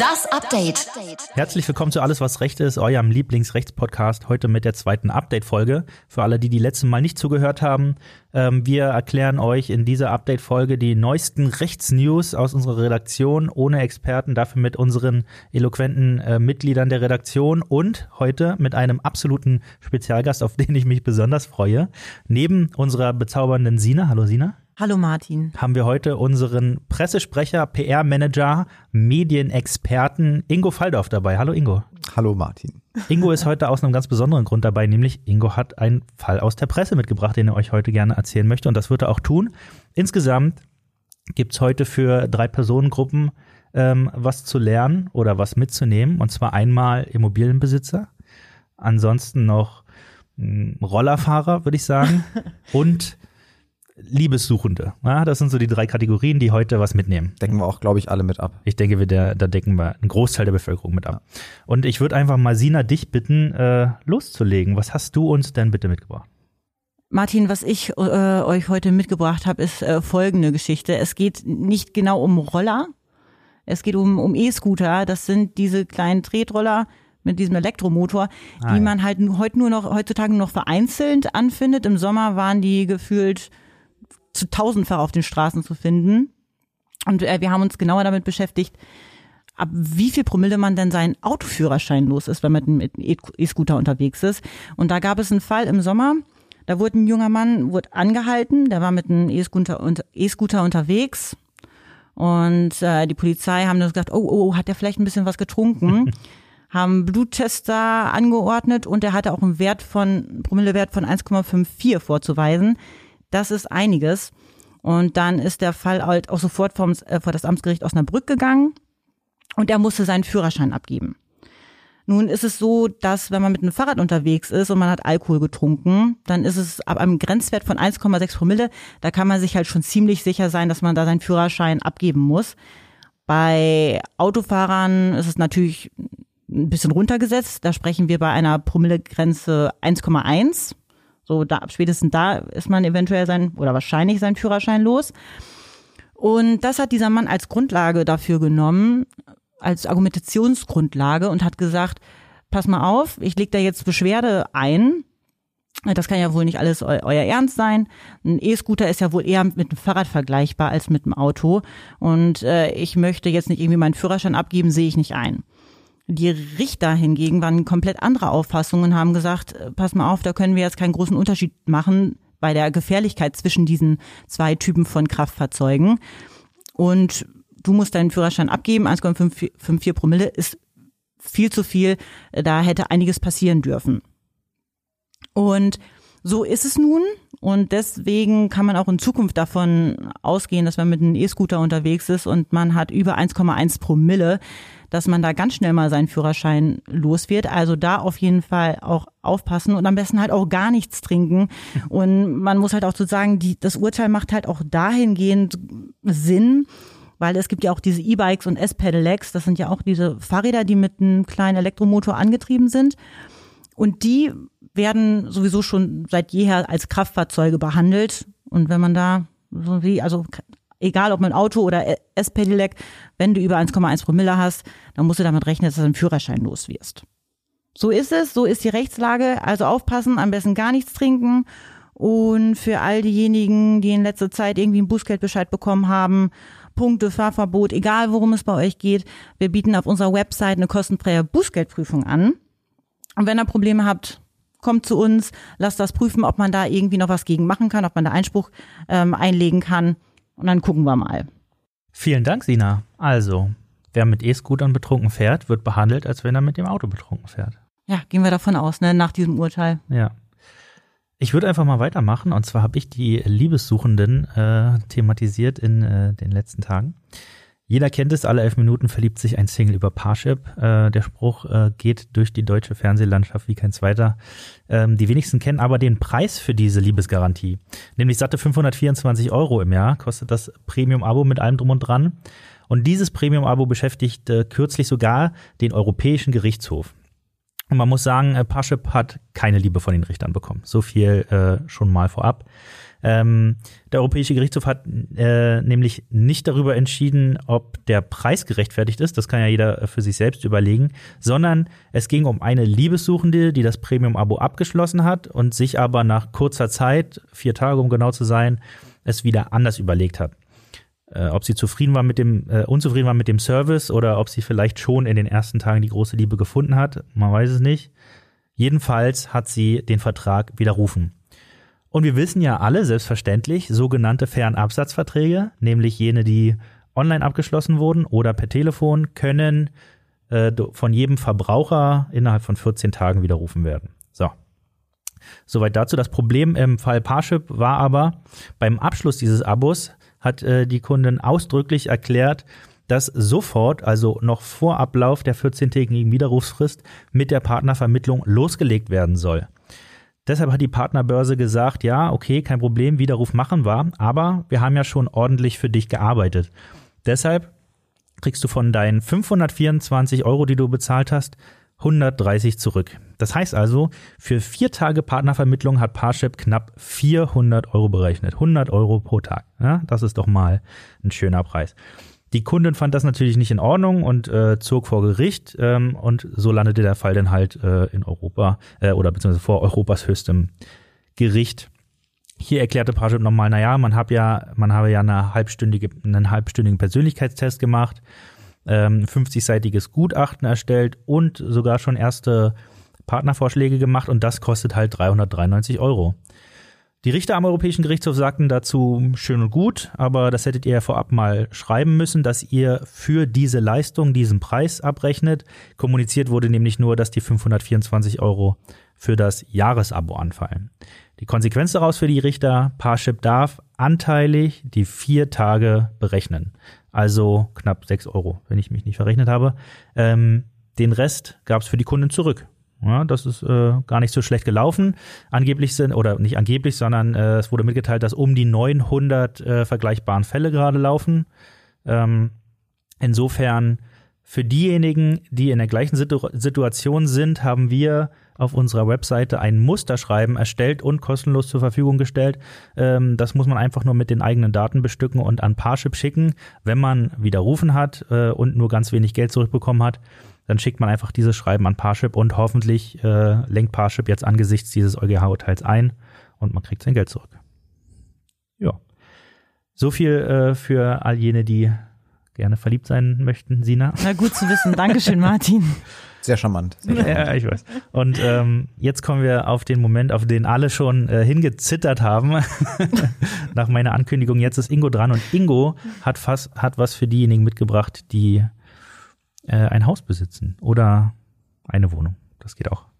Das Update. Herzlich willkommen zu Alles, was Recht ist, eurem Lieblingsrechtspodcast. Heute mit der zweiten Update-Folge. Für alle, die die letzten Mal nicht zugehört haben, ähm, wir erklären euch in dieser Update-Folge die neuesten Rechtsnews aus unserer Redaktion, ohne Experten, dafür mit unseren eloquenten äh, Mitgliedern der Redaktion und heute mit einem absoluten Spezialgast, auf den ich mich besonders freue. Neben unserer bezaubernden Sina. Hallo Sina. Hallo Martin. Haben wir heute unseren Pressesprecher, PR-Manager, Medienexperten Ingo Falldorf dabei. Hallo Ingo. Hallo Martin. Ingo ist heute aus einem ganz besonderen Grund dabei, nämlich Ingo hat einen Fall aus der Presse mitgebracht, den er euch heute gerne erzählen möchte und das wird er auch tun. Insgesamt gibt's heute für drei Personengruppen ähm, was zu lernen oder was mitzunehmen und zwar einmal Immobilienbesitzer, ansonsten noch mh, Rollerfahrer, würde ich sagen, und Liebessuchende. Ja, das sind so die drei Kategorien, die heute was mitnehmen. Decken wir auch, glaube ich, alle mit ab. Ich denke, wir da, da decken wir einen Großteil der Bevölkerung mit ab. Und ich würde einfach mal Sina dich bitten, äh, loszulegen. Was hast du uns denn bitte mitgebracht? Martin, was ich äh, euch heute mitgebracht habe, ist äh, folgende Geschichte. Es geht nicht genau um Roller, es geht um um E-Scooter. Das sind diese kleinen Tretroller mit diesem Elektromotor, Ah, die ja. man halt heute nur noch heutzutage nur noch vereinzelt anfindet. Im Sommer waren die gefühlt zu tausendfach auf den Straßen zu finden. Und äh, wir haben uns genauer damit beschäftigt, ab wie viel Promille man denn seinen Autoführerschein los ist, wenn man mit einem E- E-Scooter unterwegs ist. Und da gab es einen Fall im Sommer, da wurde ein junger Mann wurde angehalten, der war mit einem E-Scooter E-Scooter unterwegs. Und äh, die Polizei haben dann gesagt, oh, oh, hat der vielleicht ein bisschen was getrunken? haben Bluttester angeordnet und er hatte auch einen Wert von, Promillewert von 1,54 vorzuweisen. Das ist einiges. Und dann ist der Fall halt auch sofort vom, äh, vor das Amtsgericht Osnabrück gegangen und er musste seinen Führerschein abgeben. Nun ist es so, dass wenn man mit einem Fahrrad unterwegs ist und man hat Alkohol getrunken, dann ist es ab einem Grenzwert von 1,6 Promille, da kann man sich halt schon ziemlich sicher sein, dass man da seinen Führerschein abgeben muss. Bei Autofahrern ist es natürlich ein bisschen runtergesetzt. Da sprechen wir bei einer Promillegrenze 1,1. So, da, spätestens da ist man eventuell sein oder wahrscheinlich seinen Führerschein los. Und das hat dieser Mann als Grundlage dafür genommen, als Argumentationsgrundlage und hat gesagt, pass mal auf, ich leg da jetzt Beschwerde ein. Das kann ja wohl nicht alles eu euer Ernst sein. Ein E-Scooter ist ja wohl eher mit dem Fahrrad vergleichbar als mit dem Auto. Und äh, ich möchte jetzt nicht irgendwie meinen Führerschein abgeben, sehe ich nicht ein. Die Richter hingegen waren komplett anderer Auffassung und haben gesagt, äh, pass mal auf, da können wir jetzt keinen großen Unterschied machen bei der Gefährlichkeit zwischen diesen zwei Typen von Kraftfahrzeugen. Und du musst deinen Führerschein abgeben, 1,54 Promille ist viel zu viel, da hätte einiges passieren dürfen. Und so ist es nun und deswegen kann man auch in Zukunft davon ausgehen, dass man mit einem E-Scooter unterwegs ist und man hat über 1,1 Promille, dass man da ganz schnell mal seinen Führerschein los wird. Also da auf jeden Fall auch aufpassen und am besten halt auch gar nichts trinken. Und man muss halt auch so sagen, die, das Urteil macht halt auch dahingehend Sinn, weil es gibt ja auch diese E-Bikes und S-Pedelecs, das sind ja auch diese Fahrräder, die mit einem kleinen Elektromotor angetrieben sind. Und die werden sowieso schon seit jeher als Kraftfahrzeuge behandelt. Und wenn man da so wie, also egal ob mit Auto oder S-Pedelec, wenn du über 1,1 Promille hast, dann musst du damit rechnen, dass du einen Führerschein los wirst. So ist es, so ist die Rechtslage. Also aufpassen, am besten gar nichts trinken. Und für all diejenigen, die in letzter Zeit irgendwie einen Bußgeldbescheid bekommen haben, Punkte, Fahrverbot, egal worum es bei euch geht, wir bieten auf unserer Website eine kostenfreie Bußgeldprüfung an. Und wenn ihr Probleme habt, kommt zu uns, lasst das prüfen, ob man da irgendwie noch was gegen machen kann, ob man da Einspruch ähm, einlegen kann. Und dann gucken wir mal. Vielen Dank, Sina. Also, wer mit E-Scootern betrunken fährt, wird behandelt, als wenn er mit dem Auto betrunken fährt. Ja, gehen wir davon aus, ne, nach diesem Urteil. Ja. Ich würde einfach mal weitermachen. Und zwar habe ich die Liebessuchenden äh, thematisiert in äh, den letzten Tagen. Jeder kennt es, alle elf Minuten verliebt sich ein Single über Parship. Äh, der Spruch äh, geht durch die deutsche Fernsehlandschaft wie kein zweiter. Ähm, die wenigsten kennen aber den Preis für diese Liebesgarantie. Nämlich satte 524 Euro im Jahr kostet das Premium-Abo mit allem drum und dran. Und dieses Premium-Abo beschäftigte kürzlich sogar den Europäischen Gerichtshof. Und man muss sagen, äh, Parship hat keine Liebe von den Richtern bekommen. So viel äh, schon mal vorab. Ähm, der Europäische Gerichtshof hat äh, nämlich nicht darüber entschieden, ob der Preis gerechtfertigt ist, das kann ja jeder für sich selbst überlegen, sondern es ging um eine Liebessuchende, die das Premium-Abo abgeschlossen hat und sich aber nach kurzer Zeit, vier Tage um genau zu sein, es wieder anders überlegt hat. Äh, ob sie zufrieden war mit dem, äh, unzufrieden war mit dem Service oder ob sie vielleicht schon in den ersten Tagen die große Liebe gefunden hat, man weiß es nicht. Jedenfalls hat sie den Vertrag widerrufen. Und wir wissen ja alle, selbstverständlich, sogenannte Fernabsatzverträge, nämlich jene, die online abgeschlossen wurden oder per Telefon, können äh, von jedem Verbraucher innerhalb von 14 Tagen widerrufen werden. So. Soweit dazu. Das Problem im Fall Parship war aber, beim Abschluss dieses Abos hat äh, die Kundin ausdrücklich erklärt, dass sofort, also noch vor Ablauf der 14-tägigen Widerrufsfrist, mit der Partnervermittlung losgelegt werden soll. Deshalb hat die Partnerbörse gesagt, ja, okay, kein Problem, Widerruf machen wir, aber wir haben ja schon ordentlich für dich gearbeitet. Deshalb kriegst du von deinen 524 Euro, die du bezahlt hast, 130 zurück. Das heißt also, für vier Tage Partnervermittlung hat Parship knapp 400 Euro berechnet. 100 Euro pro Tag. Ja, das ist doch mal ein schöner Preis. Die Kundin fand das natürlich nicht in Ordnung und äh, zog vor Gericht ähm, und so landete der Fall dann halt äh, in Europa äh, oder beziehungsweise vor Europas höchstem Gericht. Hier erklärte Parship nochmal, naja, man habe ja, man habe ja eine halbstündige, einen halbstündigen Persönlichkeitstest gemacht, ähm, 50-seitiges Gutachten erstellt und sogar schon erste Partnervorschläge gemacht und das kostet halt 393 Euro. Die Richter am Europäischen Gerichtshof sagten dazu schön und gut, aber das hättet ihr ja vorab mal schreiben müssen, dass ihr für diese Leistung diesen Preis abrechnet. Kommuniziert wurde nämlich nur, dass die 524 Euro für das Jahresabo anfallen. Die Konsequenz daraus für die Richter, Parship darf anteilig die vier Tage berechnen. Also knapp sechs Euro, wenn ich mich nicht verrechnet habe. Ähm, den Rest gab es für die Kunden zurück. Ja, das ist äh, gar nicht so schlecht gelaufen. Angeblich sind, oder nicht angeblich, sondern äh, es wurde mitgeteilt, dass um die 900 äh, vergleichbaren Fälle gerade laufen. Ähm, insofern für diejenigen, die in der gleichen Situ Situation sind, haben wir auf unserer Webseite ein Musterschreiben erstellt und kostenlos zur Verfügung gestellt. Ähm, das muss man einfach nur mit den eigenen Daten bestücken und an Parship schicken, wenn man widerrufen hat äh, und nur ganz wenig Geld zurückbekommen hat dann schickt man einfach dieses Schreiben an Parship und hoffentlich äh, lenkt Parship jetzt angesichts dieses EuGH-Urteils ein und man kriegt sein Geld zurück. Ja. So viel äh, für all jene, die gerne verliebt sein möchten, Sina. Na gut zu wissen. Dankeschön, Martin. Sehr charmant. Sehr charmant. Ja, ich weiß. Und ähm, jetzt kommen wir auf den Moment, auf den alle schon äh, hingezittert haben. Nach meiner Ankündigung, jetzt ist Ingo dran und Ingo hat, fast, hat was für diejenigen mitgebracht, die äh, ein Haus besitzen oder eine Wohnung. Das geht auch.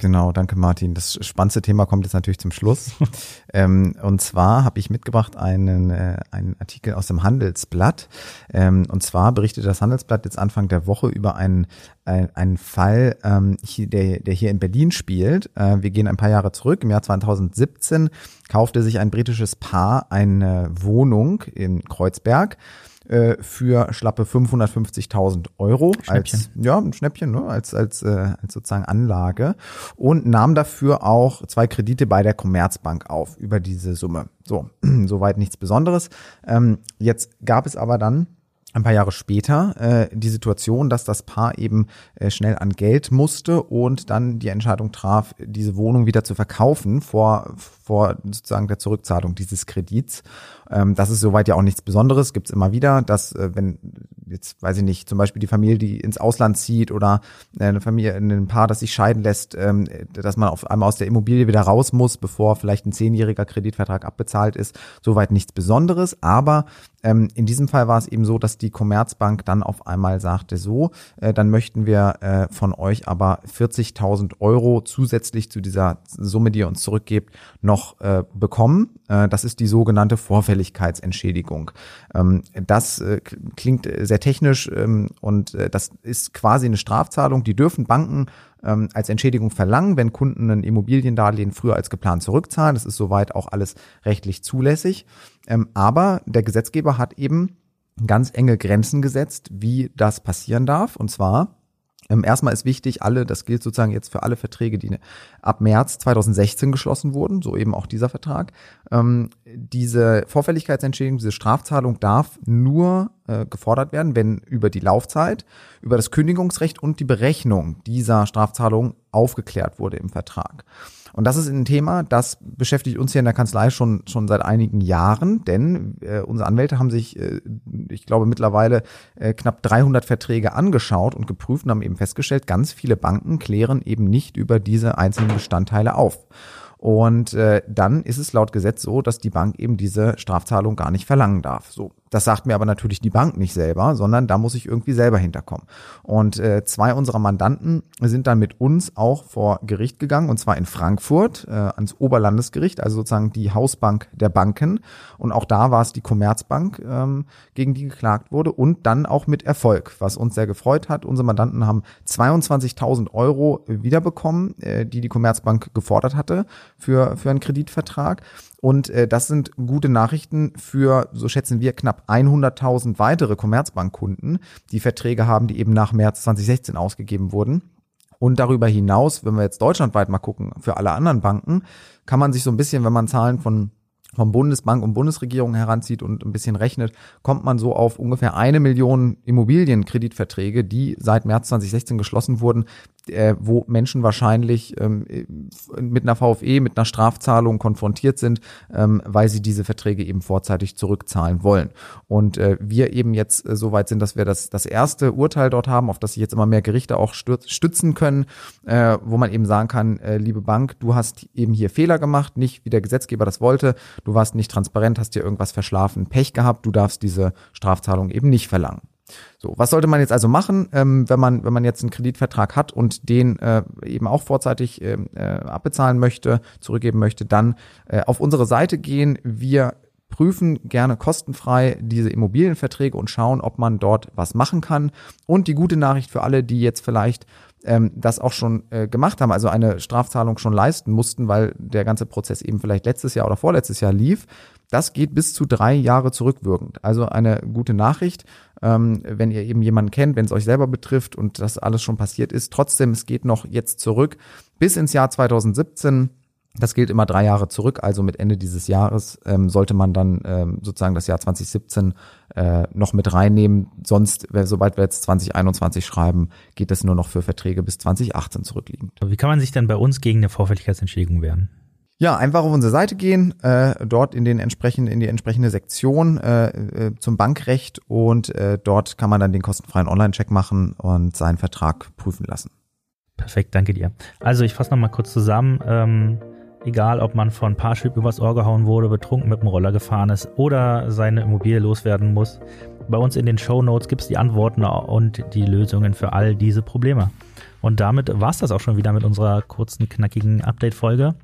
Genau, danke Martin. Das spannendste Thema kommt jetzt natürlich zum Schluss. ähm, und zwar habe ich mitgebracht einen, äh, einen Artikel aus dem Handelsblatt. Ähm, und zwar berichtet das Handelsblatt jetzt Anfang der Woche über einen, ein, einen Fall, ähm, hier, der, der hier in Berlin spielt. Äh, wir gehen ein paar Jahre zurück. Im Jahr 2017 kaufte sich ein britisches Paar eine Wohnung in Kreuzberg äh, für schlappe 550.000 Euro als ja ein Schnäppchen ne, als als äh, als sozusagen Anlage und nahm dafür auch zwei Kredite bei der Commerzbank auf über diese Summe. So soweit nichts Besonderes. Ähm, jetzt gab es aber dann ein paar Jahre später äh, die Situation, dass das Paar eben äh, schnell an Geld musste und dann die Entscheidung traf, diese Wohnung wieder zu verkaufen vor, vor sozusagen der Zurückzahlung dieses Kredits. Ähm, das ist soweit ja auch nichts Besonderes, gibt's immer wieder, dass äh, wenn jetzt weiß ich nicht, zum Beispiel die Familie, die ins Ausland zieht oder äh, eine Familie, ein Paar, das sich scheiden lässt, ähm, dass man auf einmal aus der Immobilie wieder raus muss, bevor vielleicht ein zehnjähriger Kreditvertrag abbezahlt ist. Soweit nichts Besonderes, aber ähm, in diesem Fall war es eben so, dass die Commerzbank dann auf einmal sagte, so, äh, dann möchten wir äh, von euch aber 40.000 Euro zusätzlich zu dieser Summe, die ihr uns zurückgebt, noch äh, bekommen. Äh, das ist die sogenannte Vorfälligkeitsentschädigung. Ähm, das äh, klingt sehr technisch ähm, und äh, das ist quasi eine Strafzahlung. Die dürfen Banken ähm, als Entschädigung verlangen, wenn Kunden ein Immobiliendarlehen früher als geplant zurückzahlen. Das ist soweit auch alles rechtlich zulässig. aber der Gesetzgeber hat eben ganz enge Grenzen gesetzt, wie das passieren darf. Und zwar erstmal ist wichtig, alle, das gilt sozusagen jetzt für alle Verträge, die ab März 2016 geschlossen wurden, so eben auch dieser Vertrag. Ähm, diese Vorfälligkeitsentschädigung, diese Strafzahlung darf nur äh, gefordert werden, wenn über die Laufzeit, über das Kündigungsrecht und die Berechnung dieser Strafzahlung aufgeklärt wurde im Vertrag. Und das ist ein Thema, das beschäftigt uns hier in der Kanzlei schon, schon seit einigen Jahren, denn äh, unsere Anwälte haben sich, äh, ich glaube, mittlerweile äh, knapp 300 Verträge angeschaut und geprüft und haben eben festgestellt, ganz viele Banken klären eben nicht über diese einzelnen Bestandteile auf. Und äh, dann ist es laut Gesetz so, dass die Bank eben diese Strafzahlung gar nicht verlangen darf. So, das sagt mir aber natürlich die Bank nicht selber, sondern da muss ich irgendwie selber hinterkommen. Und äh, zwei unserer Mandanten sind dann mit uns auch vor Gericht gegangen, und zwar in Frankfurt äh, ans Oberlandesgericht, also sozusagen die Hausbank der Banken. Und auch da war es die Commerzbank, ähm, gegen die geklagt wurde und dann auch mit Erfolg, was uns sehr gefreut hat. Unsere Mandanten haben 22.000 Euro wiederbekommen, äh, die die Commerzbank gefordert hatte für, für einen Kreditvertrag. Und äh, das sind gute Nachrichten für, so schätzen wir, knapp 100.000 weitere Commerzbankkunden, die Verträge haben, die eben nach März 2016 ausgegeben wurden. Und darüber hinaus, wenn wir jetzt deutschlandweit mal gucken, für alle anderen Banken, kann man sich so ein bisschen, wenn man Zahlen von vom Bundesbank und Bundesregierung heranzieht und ein bisschen rechnet, kommt man so auf ungefähr eine Million Immobilienkreditverträge, die seit März 2016 geschlossen wurden, äh, wo Menschen wahrscheinlich ähm, mit einer VFE, mit einer Strafzahlung konfrontiert sind, ähm, weil sie diese Verträge eben vorzeitig zurückzahlen wollen. Und äh, wir eben jetzt äh, so weit sind, dass wir das, das erste Urteil dort haben, auf das sich jetzt immer mehr Gerichte auch stützen können, äh, wo man eben sagen kann, äh, liebe Bank, du hast eben hier Fehler gemacht, nicht wie der Gesetzgeber das wollte, du warst nicht transparent, hast dir irgendwas verschlafen, Pech gehabt, du darfst diese Strafzahlung eben nicht verlangen. So, was sollte man jetzt also machen, ähm, wenn man wenn man jetzt einen Kreditvertrag hat und den äh, eben auch vorzeitig äh, äh, abbezahlen möchte, zurückgeben möchte, dann äh, auf unsere Seite gehen. Wir prüfen gerne kostenfrei diese Immobilienverträge und schauen, ob man dort was machen kann. Und die gute Nachricht für alle, die jetzt vielleicht ähm, das auch schon äh, gemacht haben, also eine Strafzahlung schon leisten mussten, weil der ganze Prozess eben vielleicht letztes Jahr oder vorletztes Jahr lief. Das geht bis zu drei Jahre zurückwirkend. Also eine gute Nachricht, ähm, wenn ihr eben jemanden kennt, wenn es euch selber betrifft und das alles schon passiert ist. Trotzdem, es geht noch jetzt zurück bis ins Jahr 2017. Das gilt immer drei Jahre zurück, also mit Ende dieses Jahres ähm, sollte man dann ähm, sozusagen das Jahr 2017 äh, noch mit reinnehmen. Sonst, sobald wir jetzt 2021 schreiben, geht das nur noch für Verträge bis 2018 zurückliegend. Wie kann man sich denn bei uns gegen eine Vorfälligkeitsentschädigung wehren? Ja, einfach auf unsere Seite gehen, äh, dort in den entsprechenden, in die entsprechende Sektion äh, äh, zum Bankrecht und äh, dort kann man dann den kostenfreien Online-Check machen und seinen Vertrag prüfen lassen. Perfekt, danke dir. Also ich fasse nochmal kurz zusammen. Ähm, egal, ob man von Parship übers Ohr gehauen wurde, betrunken mit dem Roller gefahren ist oder seine Immobilie loswerden muss, bei uns in den Show Notes gibt es die Antworten und die Lösungen für all diese Probleme. Und damit war es das auch schon wieder mit unserer kurzen, knackigen Update-Folge.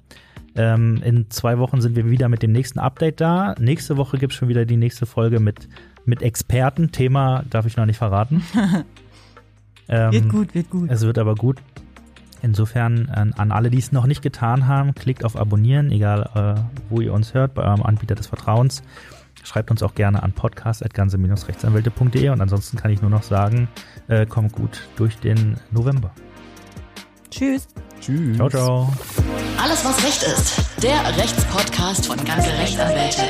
Ähm, in zwei Wochen sind wir wieder mit dem nächsten Update da. Nächste Woche gibt es schon wieder die nächste Folge mit, mit Experten. Thema darf ich noch nicht verraten. ähm, wird gut, wird gut. Es wird aber gut. Insofern an, an alle, die es noch nicht getan haben, klickt auf Abonnieren, egal äh, wo ihr uns hört, bei eurem Anbieter des Vertrauens. Schreibt uns auch gerne an podcast.ganze-rechtsanwälte.de und ansonsten kann ich nur noch sagen, äh, kommt gut durch den November. Tschüss. Tschüss. Ciao, ciao. Alles, was Recht ist. Der Rechtspodcast von ganze Rechtsanwälte.